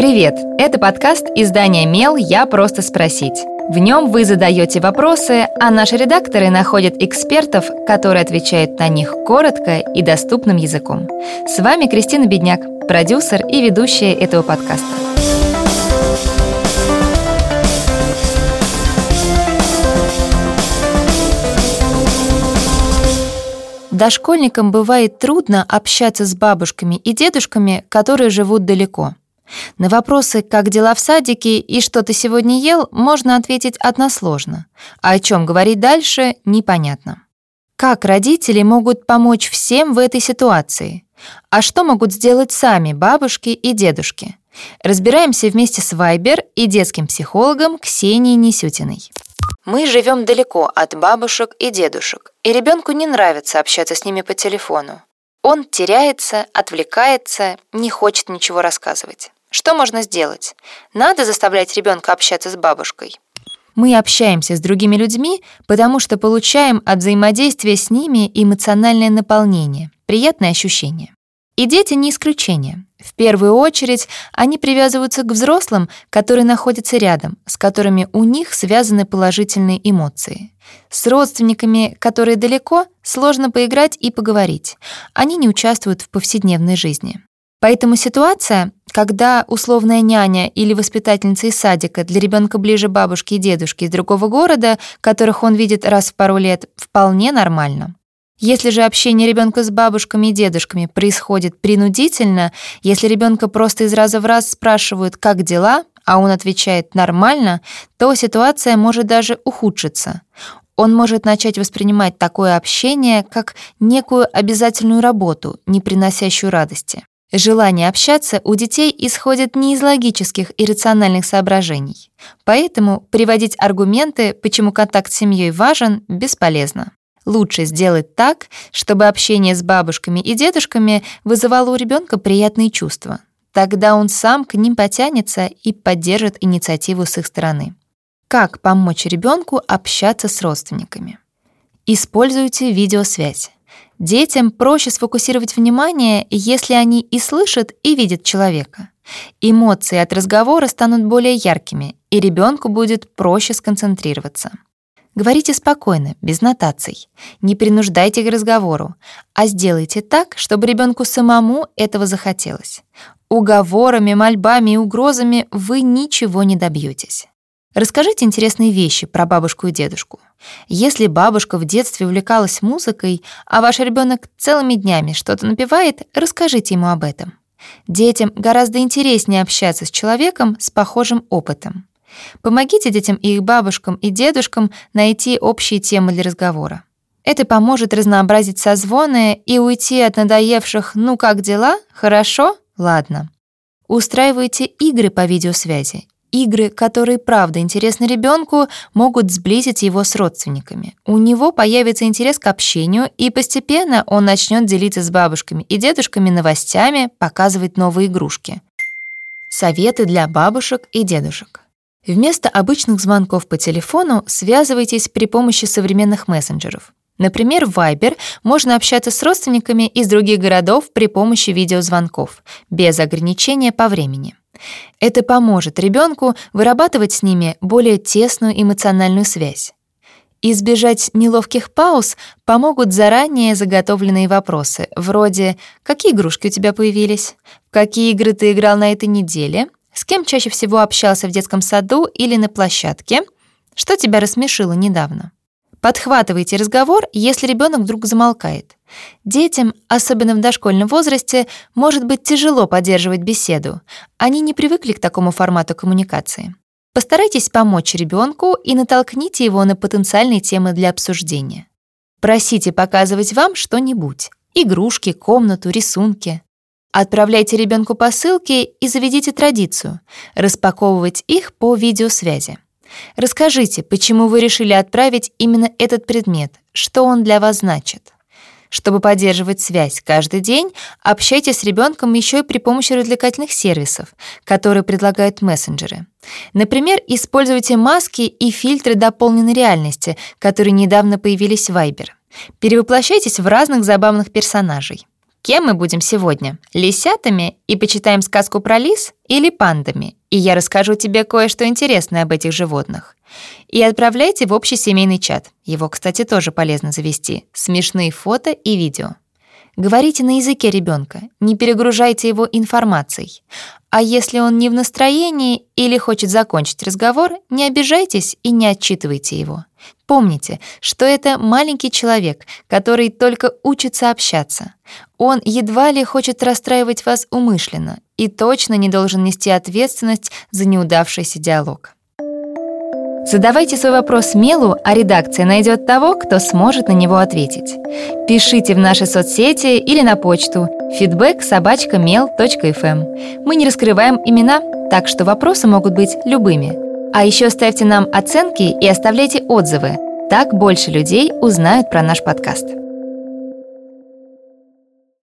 Привет! Это подкаст издания «Мел. Я просто спросить». В нем вы задаете вопросы, а наши редакторы находят экспертов, которые отвечают на них коротко и доступным языком. С вами Кристина Бедняк, продюсер и ведущая этого подкаста. Дошкольникам бывает трудно общаться с бабушками и дедушками, которые живут далеко. На вопросы «как дела в садике» и «что ты сегодня ел» можно ответить односложно, а о чем говорить дальше — непонятно. Как родители могут помочь всем в этой ситуации? А что могут сделать сами бабушки и дедушки? Разбираемся вместе с Вайбер и детским психологом Ксенией Несютиной. Мы живем далеко от бабушек и дедушек, и ребенку не нравится общаться с ними по телефону. Он теряется, отвлекается, не хочет ничего рассказывать. Что можно сделать? Надо заставлять ребенка общаться с бабушкой. Мы общаемся с другими людьми, потому что получаем от взаимодействия с ними эмоциональное наполнение, приятное ощущение. И дети не исключение. В первую очередь они привязываются к взрослым, которые находятся рядом, с которыми у них связаны положительные эмоции. С родственниками, которые далеко, сложно поиграть и поговорить. Они не участвуют в повседневной жизни. Поэтому ситуация, когда условная няня или воспитательница из садика для ребенка ближе бабушки и дедушки из другого города, которых он видит раз в пару лет, вполне нормально. Если же общение ребенка с бабушками и дедушками происходит принудительно, если ребенка просто из раза в раз спрашивают «как дела?», а он отвечает «нормально», то ситуация может даже ухудшиться. Он может начать воспринимать такое общение как некую обязательную работу, не приносящую радости. Желание общаться у детей исходит не из логических и рациональных соображений. Поэтому приводить аргументы, почему контакт с семьей важен, бесполезно. Лучше сделать так, чтобы общение с бабушками и дедушками вызывало у ребенка приятные чувства. Тогда он сам к ним потянется и поддержит инициативу с их стороны. Как помочь ребенку общаться с родственниками? Используйте видеосвязь. Детям проще сфокусировать внимание, если они и слышат, и видят человека. Эмоции от разговора станут более яркими, и ребенку будет проще сконцентрироваться. Говорите спокойно, без нотаций. Не принуждайте к разговору, а сделайте так, чтобы ребенку самому этого захотелось. Уговорами, мольбами и угрозами вы ничего не добьетесь. Расскажите интересные вещи про бабушку и дедушку. Если бабушка в детстве увлекалась музыкой, а ваш ребенок целыми днями что-то напевает, расскажите ему об этом. Детям гораздо интереснее общаться с человеком с похожим опытом. Помогите детям и их бабушкам и дедушкам найти общие темы для разговора. Это поможет разнообразить созвоны и уйти от надоевших «ну как дела? Хорошо? Ладно». Устраивайте игры по видеосвязи Игры, которые правда интересны ребенку, могут сблизить его с родственниками. У него появится интерес к общению, и постепенно он начнет делиться с бабушками и дедушками новостями, показывать новые игрушки. Советы для бабушек и дедушек. Вместо обычных звонков по телефону связывайтесь при помощи современных мессенджеров. Например, в Viber можно общаться с родственниками из других городов при помощи видеозвонков, без ограничения по времени. Это поможет ребенку вырабатывать с ними более тесную эмоциональную связь. Избежать неловких пауз помогут заранее заготовленные вопросы, вроде «Какие игрушки у тебя появились?», «В какие игры ты играл на этой неделе?», «С кем чаще всего общался в детском саду или на площадке?», «Что тебя рассмешило недавно?». Подхватывайте разговор, если ребенок вдруг замолкает. Детям, особенно в дошкольном возрасте, может быть тяжело поддерживать беседу. Они не привыкли к такому формату коммуникации. Постарайтесь помочь ребенку и натолкните его на потенциальные темы для обсуждения. Просите показывать вам что-нибудь. Игрушки, комнату, рисунки. Отправляйте ребенку посылки и заведите традицию — распаковывать их по видеосвязи. Расскажите, почему вы решили отправить именно этот предмет, что он для вас значит. Чтобы поддерживать связь каждый день, общайтесь с ребенком еще и при помощи развлекательных сервисов, которые предлагают мессенджеры. Например, используйте маски и фильтры дополненной реальности, которые недавно появились в Viber. Перевоплощайтесь в разных забавных персонажей. Кем мы будем сегодня? Лисятами и почитаем сказку про лис или пандами? И я расскажу тебе кое-что интересное об этих животных. И отправляйте в общий семейный чат. Его, кстати, тоже полезно завести. Смешные фото и видео. Говорите на языке ребенка, не перегружайте его информацией. А если он не в настроении или хочет закончить разговор, не обижайтесь и не отчитывайте его. Помните, что это маленький человек, который только учится общаться. Он едва ли хочет расстраивать вас умышленно и точно не должен нести ответственность за неудавшийся диалог. Задавайте свой вопрос Мелу, а редакция найдет того, кто сможет на него ответить. Пишите в наши соцсети или на почту feedback эм. Мы не раскрываем имена, так что вопросы могут быть любыми. А еще ставьте нам оценки и оставляйте отзывы. Так больше людей узнают про наш подкаст.